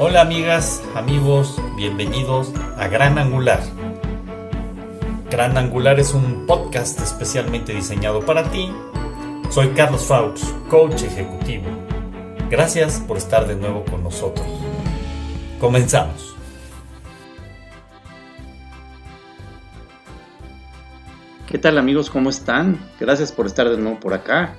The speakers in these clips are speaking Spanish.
Hola amigas, amigos, bienvenidos a Gran Angular. Gran Angular es un podcast especialmente diseñado para ti. Soy Carlos Faux, coach ejecutivo. Gracias por estar de nuevo con nosotros. Comenzamos. ¿Qué tal amigos? ¿Cómo están? Gracias por estar de nuevo por acá.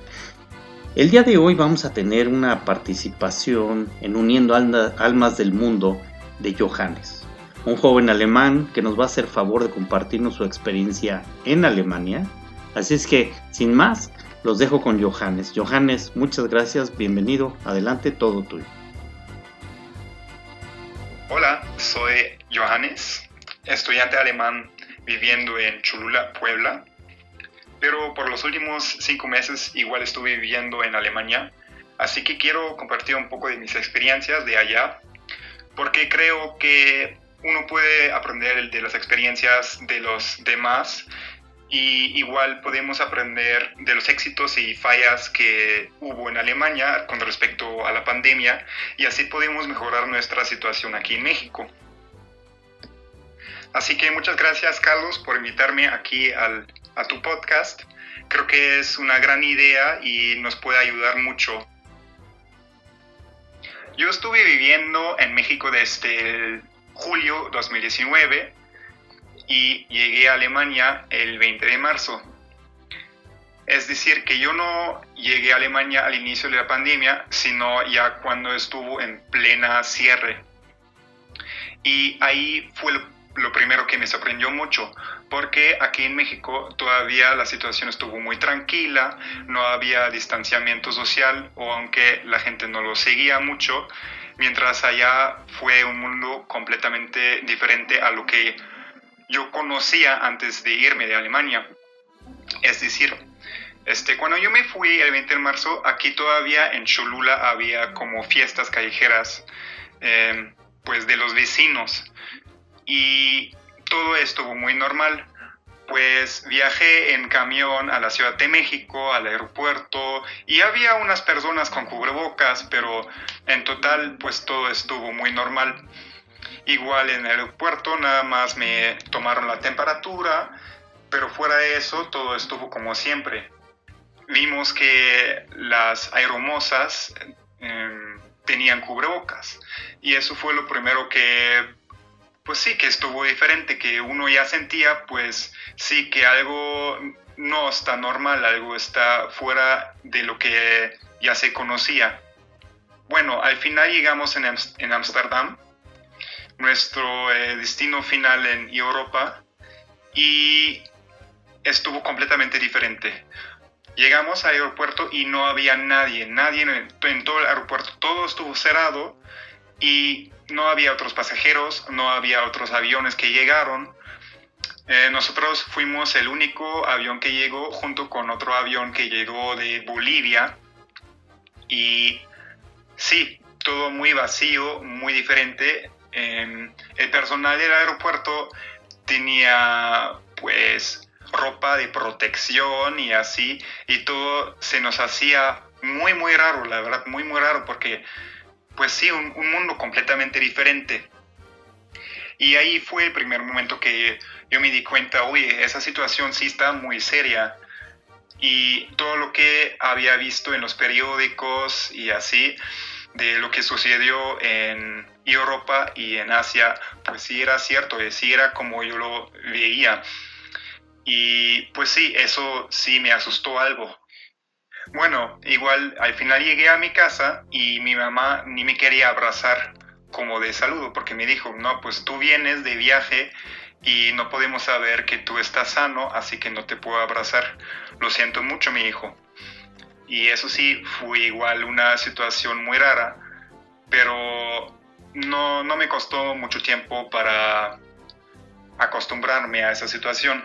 El día de hoy vamos a tener una participación en Uniendo Almas del Mundo de Johannes, un joven alemán que nos va a hacer favor de compartirnos su experiencia en Alemania. Así es que, sin más, los dejo con Johannes. Johannes, muchas gracias, bienvenido, adelante, todo tuyo. Hola, soy Johannes, estudiante alemán viviendo en Cholula, Puebla pero por los últimos cinco meses igual estuve viviendo en Alemania, así que quiero compartir un poco de mis experiencias de allá, porque creo que uno puede aprender de las experiencias de los demás y igual podemos aprender de los éxitos y fallas que hubo en Alemania con respecto a la pandemia y así podemos mejorar nuestra situación aquí en México. Así que muchas gracias Carlos por invitarme aquí al a tu podcast. Creo que es una gran idea y nos puede ayudar mucho. Yo estuve viviendo en México desde julio 2019 y llegué a Alemania el 20 de marzo. Es decir, que yo no llegué a Alemania al inicio de la pandemia, sino ya cuando estuvo en plena cierre. Y ahí fue lo primero que me sorprendió mucho, porque aquí en México todavía la situación estuvo muy tranquila, no había distanciamiento social o aunque la gente no lo seguía mucho, mientras allá fue un mundo completamente diferente a lo que yo conocía antes de irme de Alemania. Es decir, este, cuando yo me fui el 20 de marzo, aquí todavía en Cholula había como fiestas callejeras eh, pues de los vecinos y todo estuvo muy normal. Pues viajé en camión a la Ciudad de México, al aeropuerto, y había unas personas con cubrebocas, pero en total pues todo estuvo muy normal. Igual en el aeropuerto nada más me tomaron la temperatura, pero fuera de eso todo estuvo como siempre. Vimos que las aeromosas em, tenían cubrebocas y eso fue lo primero que pues sí, que estuvo diferente, que uno ya sentía, pues sí, que algo no está normal, algo está fuera de lo que ya se conocía. Bueno, al final llegamos en Ámsterdam, nuestro eh, destino final en Europa, y estuvo completamente diferente. Llegamos al aeropuerto y no había nadie, nadie en todo el aeropuerto, todo estuvo cerrado y no había otros pasajeros, no había otros aviones que llegaron. Eh, nosotros fuimos el único avión que llegó junto con otro avión que llegó de Bolivia. Y sí, todo muy vacío, muy diferente. Em, el personal del aeropuerto tenía pues ropa de protección y así. Y todo se nos hacía muy, muy raro, la verdad, muy, muy raro porque pues sí, un, mundo completamente diferente. Y ahí fue el primer momento que yo me di cuenta, oye, esa situación sí está muy seria. Y todo lo que había visto en los periódicos y así, de lo que sucedió en Europa y en Asia, pues sí era cierto, eh, sí era como yo lo veía. Y pues sí, eso sí me asustó algo. Bueno, igual al final llegué a mi casa y mi mamá ni me quería abrazar como de saludo porque me dijo, no, pues tú vienes de viaje y no podemos saber que tú estás sano, así que no te puedo abrazar. Lo siento mucho, mi hijo. Y eso sí, fue igual una situación muy rara, pero no, no me costó mucho tiempo para acostumbrarme a esa situación.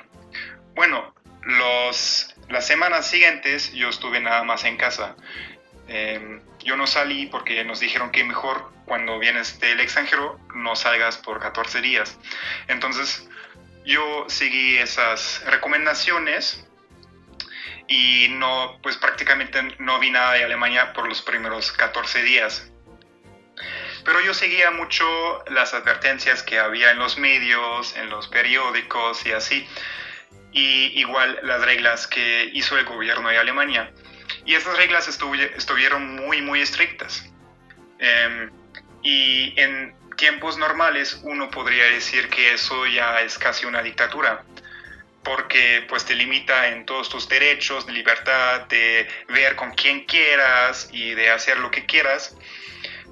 Bueno, los las semanas siguientes yo estuve nada más en casa. Em, yo no salí porque nos dijeron que mejor cuando vienes del extranjero no salgas por 14 días. Entonces yo seguí esas recomendaciones y no, pues prácticamente no vi nada de Alemania por los primeros 14 días. Pero yo seguía mucho las advertencias que había en los medios, en los periódicos y así. Y igual las reglas que hizo el gobierno de Alemania. Y esas reglas estuvieron muy, muy estrictas. Em, y en tiempos normales uno podría decir que eso ya es casi una dictadura porque pues te limita en todos tus derechos de libertad, de ver con quien quieras y de hacer lo que quieras.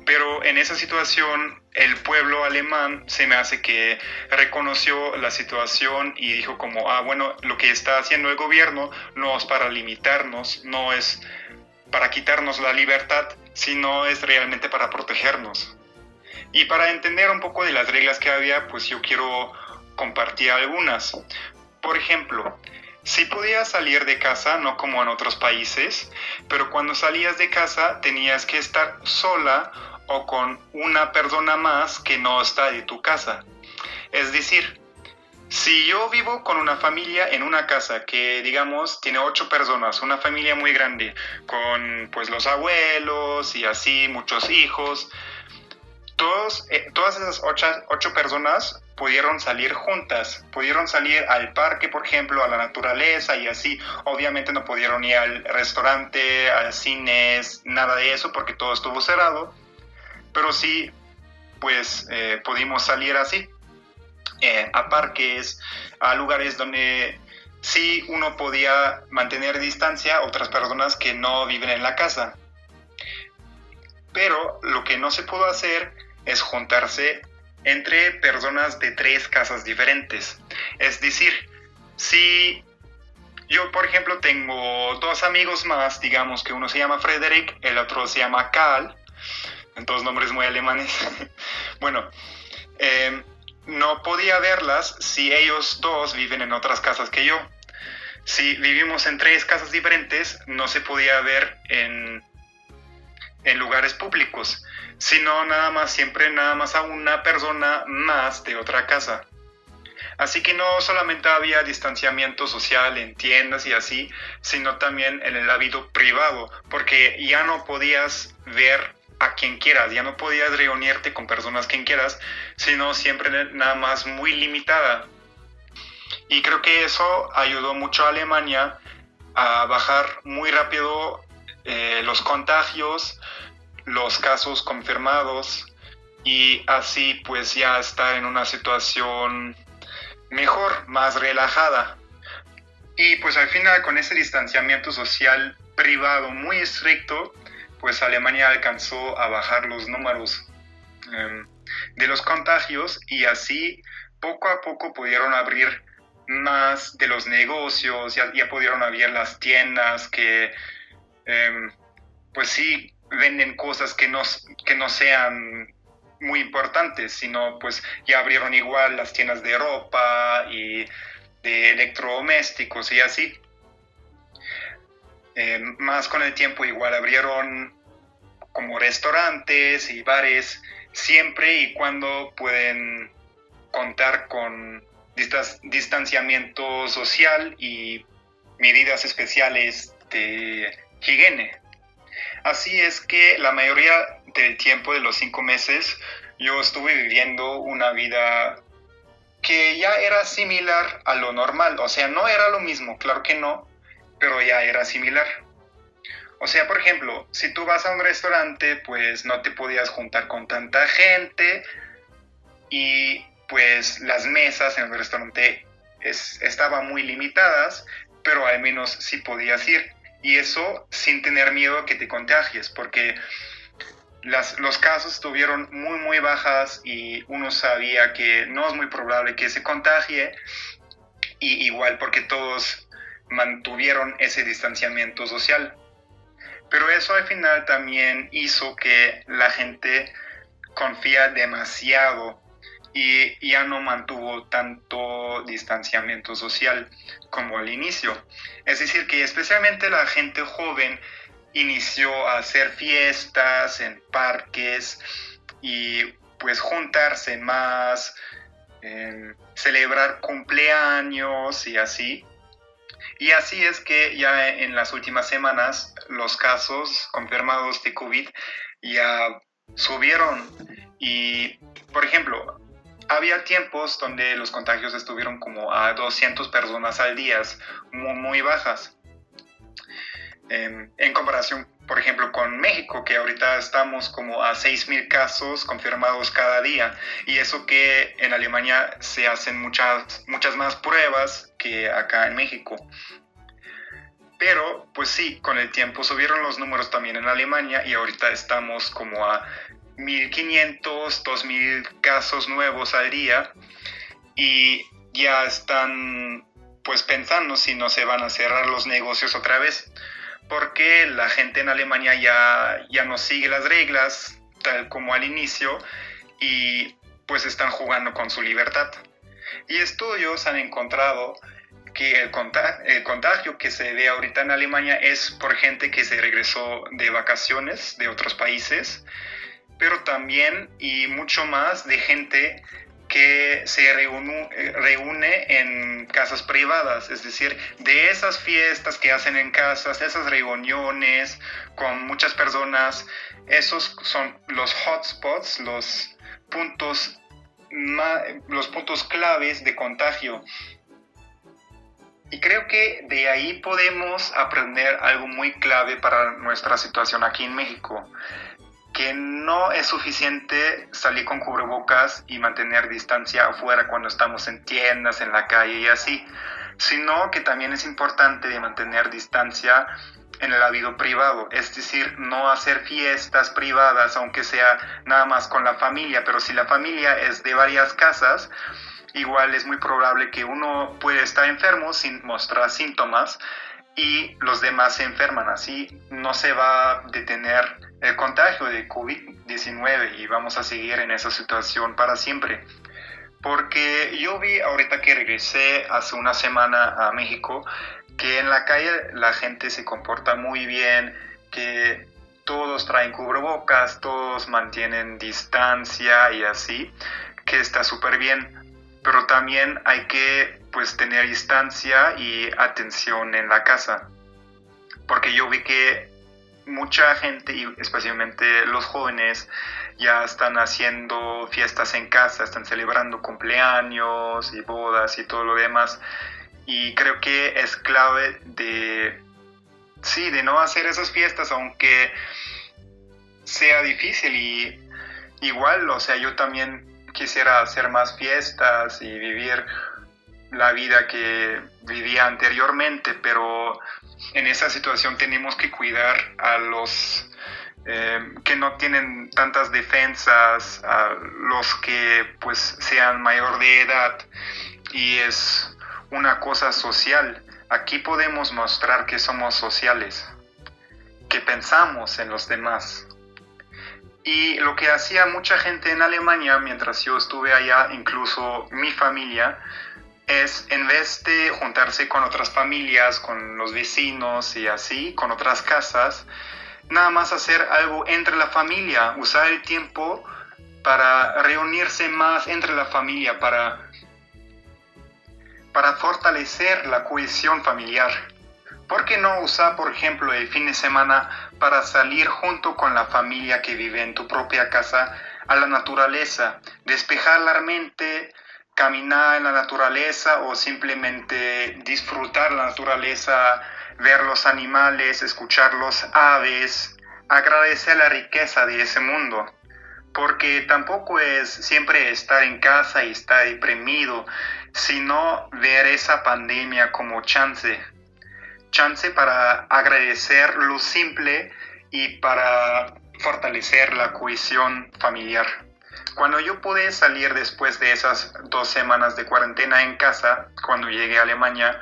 Pero en esa situación el pueblo alemán se me hace que reconoció la situación y dijo como, ah, bueno, lo que está haciendo el gobierno no es para limitarnos, no es para quitarnos la libertad, sino es realmente para protegernos. Y para entender un poco de las reglas que había, pues yo quiero compartir algunas. Por ejemplo, si podías salir de casa, no como en otros países, pero cuando salías de casa tenías que estar sola o con una persona más que no está de tu casa. Es decir, si yo vivo con una familia en una casa que digamos tiene ocho personas, una familia muy grande, con pues los abuelos y así muchos hijos, todos, eh, todas esas ocho, personas pudieron salir juntas, pudieron salir al parque, por ejemplo, a la naturaleza y así. Obviamente no pudieron ir al restaurante, al cines, nada de eso porque todo estuvo cerrado, pero sí, pues eh, pudimos salir así, eh, a parques, a lugares donde sí uno podía mantener distancia a otras personas que no viven en la casa. Pero lo que no se pudo hacer es juntarse entre personas de tres casas diferentes. Es decir, si yo, por ejemplo, tengo dos amigos más, digamos que uno se llama Frederick, el otro se llama en todos nombres muy alemanes. bueno, em, no podía verlas si ellos dos viven en otras casas que yo. Si vivimos en tres casas diferentes, no se podía ver en, en lugares públicos sino nada más, siempre nada más a una persona más de otra casa. Así que no solamente había distanciamiento social en tiendas y así, sino también en el hábito privado, porque ya no podías ver a quien quieras, ya no podías reunirte con personas quien quieras, sino siempre nada más muy limitada. Y creo que eso ayudó mucho a Alemania a bajar muy rápido eh, los contagios, los casos confirmados y así pues ya estar en una situación mejor, más relajada. Y pues al final con ese distanciamiento social privado muy estricto, pues Alemania alcanzó a bajar los números em, de los contagios y así poco a poco pudieron abrir más de los negocios, ya, pudieron abrir las tiendas que em, pues sí venden cosas que no, que no sean muy importantes, sino pues ya abrieron igual las tiendas de ropa y de electrodomésticos y así. Eh, más con el tiempo igual abrieron como restaurantes y bares siempre y cuando pueden contar con distanciamiento social y medidas especiales de higiene. Así es que la mayoría del tiempo de los cinco meses yo estuve viviendo una vida que ya era similar a lo normal. O sea, no era lo mismo, claro que no, pero ya era similar. O sea, por ejemplo, si tú vas a un restaurante, pues no te podías juntar con tanta gente y pues las mesas en el restaurante estaban muy limitadas, pero al menos sí podías ir y eso sin tener miedo a que te contagies, porque las, los casos estuvieron muy, muy bajas y uno sabía que no es muy probable que se contagie, y igual porque todos mantuvieron ese distanciamiento social. Pero eso al final también hizo que la gente confía demasiado y ya no mantuvo tanto distanciamiento social como al inicio. Es decir, que especialmente la gente joven inició a hacer fiestas en parques y pues juntarse más, celebrar cumpleaños y así. Y así es que ya en las últimas semanas los casos confirmados de COVID ya subieron y, por ejemplo, había tiempos donde los contagios estuvieron como a 200 personas al día, muy, muy bajas. en comparación, por ejemplo, con México, que ahorita estamos como a 6.000 casos confirmados cada día. Y eso que en Alemania se hacen muchas, muchas más pruebas que acá en México. Pero, pues sí, con el tiempo subieron los números también en Alemania y ahorita estamos como a 1.500, 2.000 casos nuevos al día y ya están pues pensando si no se van a cerrar los negocios otra vez porque la gente en Alemania ya, ya no sigue las reglas tal como al inicio y pues están jugando con su libertad. Y estudios han encontrado que el contagio, el contagio que se ve ahorita en Alemania es por gente que se regresó de vacaciones de otros países pero también y mucho más de gente que se reúne, en casas privadas, es decir, de esas fiestas que hacen en casas, esas reuniones con muchas personas, esos son los hotspots, los puntos, los puntos claves de contagio. Y creo que de ahí podemos aprender algo muy clave para nuestra situación aquí en México que no es suficiente salir con cubrebocas y mantener distancia afuera cuando estamos en tiendas, en la calle y así, sino que también es importante mantener distancia en el hábito privado, es decir, no hacer fiestas privadas, aunque sea nada más con la familia, pero si la familia es de varias casas, igual es muy probable que uno puede estar enfermo sin mostrar síntomas y los demás se enferman, así no se va a detener el contagio de COVID-19 y vamos a seguir en esa situación para siempre. Porque yo vi ahorita que regresé hace una semana a México que en la calle la gente se comporta muy bien, que todos traen cubrebocas, todos mantienen distancia y así, que está súper bien. Pero también hay que pues tener distancia y atención en la casa. Porque yo vi que mucha gente, y especialmente los jóvenes, ya están haciendo fiestas en casa, están celebrando cumpleaños y bodas y todo lo demás. Y creo que es clave de, sí, de no hacer esas fiestas, aunque sea difícil y igual, o sea, yo también quisiera hacer más fiestas y vivir la vida que vivía anteriormente, pero en esa situación tenemos que cuidar a los eh, que no tienen tantas defensas, a los que pues sean mayor de edad y es una cosa social. Aquí podemos mostrar que somos sociales, que pensamos en los demás. Y lo que hacía mucha gente en Alemania mientras yo estuve allá, incluso mi familia, es en vez de juntarse con otras familias, con los vecinos y así, con otras casas, nada más hacer algo entre la familia, usar el tiempo para reunirse más entre la familia, para, para fortalecer la cohesión familiar. ¿Por qué no usar, por ejemplo, el fin de semana para salir junto con la familia que vive en tu propia casa a la naturaleza, despejar la mente, caminar en la naturaleza o simplemente disfrutar la naturaleza, ver los animales, escuchar los aves, agradecer la riqueza de ese mundo. Porque tampoco es siempre estar en casa y estar deprimido, sino ver esa pandemia como chance. Chance para agradecer lo simple y para fortalecer la cohesión familiar. Cuando yo pude salir después de esas dos semanas de cuarentena en casa, cuando llegué a Alemania,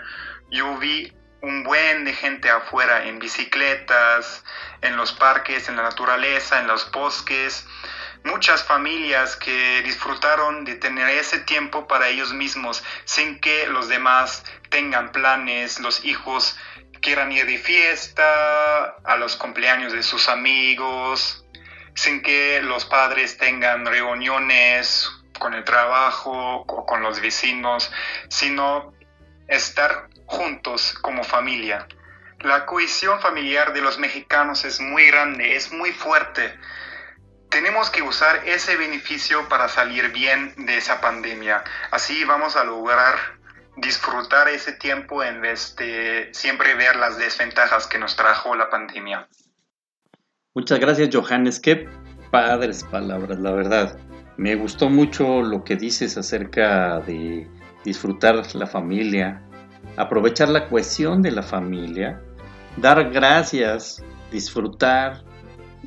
yo vi un buen de gente afuera en bicicletas, en los parques, en la naturaleza, en los bosques, muchas familias que disfrutaron de tener ese tiempo para ellos mismos sin que los demás tengan planes, los hijos quieran ir de fiesta, a los cumpleaños de sus amigos, sin que los padres tengan reuniones con el trabajo o con los vecinos, sino estar juntos como familia. La cohesión familiar de los mexicanos es muy grande, es muy fuerte. tenemos que usar ese beneficio para salir bien de esa pandemia. Así vamos a lograr disfrutar ese tiempo en vez de siempre ver las desventajas que nos trajo la pandemia. Muchas gracias Johannes, qué padres palabras, la verdad. Me gustó mucho lo que dices acerca de disfrutar la familia, aprovechar la cohesión de la familia, dar gracias, disfrutar,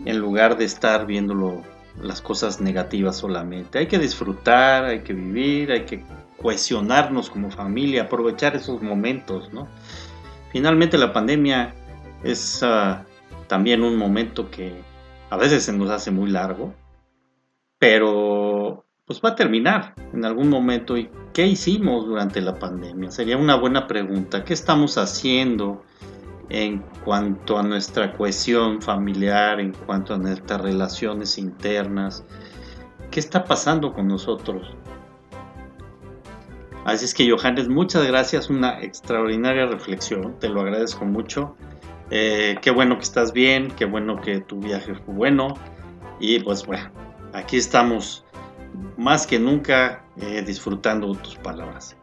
en lugar de estar viendo las cosas negativas solamente. Hay que disfrutar, hay que vivir, hay que cohesionarnos como familia, aprovechar esos momentos, ¿no? Finalmente la pandemia es ah, también un momento que a veces se nos hace muy largo, pero pues va a terminar en algún momento. ¿Y qué hicimos durante la pandemia? Sería una buena pregunta. ¿Qué estamos haciendo? en cuanto a nuestra cohesión familiar, en cuanto a nuestras relaciones internas. ¿Qué está pasando con nosotros? Así es que Johannes, muchas gracias, una extraordinaria reflexión, te lo agradezco mucho. Eh, qué bueno que estás bien, qué bueno que tu viaje fue bueno y pues bueno, aquí estamos más que nunca eh, disfrutando tus palabras.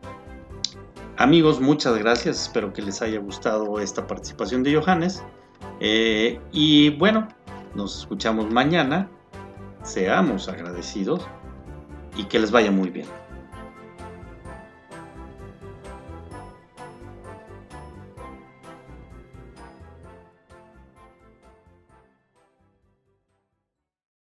Amigos, muchas gracias. Espero que les haya gustado esta participación de Johannes. Eh, y bueno, nos escuchamos mañana. Seamos agradecidos y que les vaya muy bien.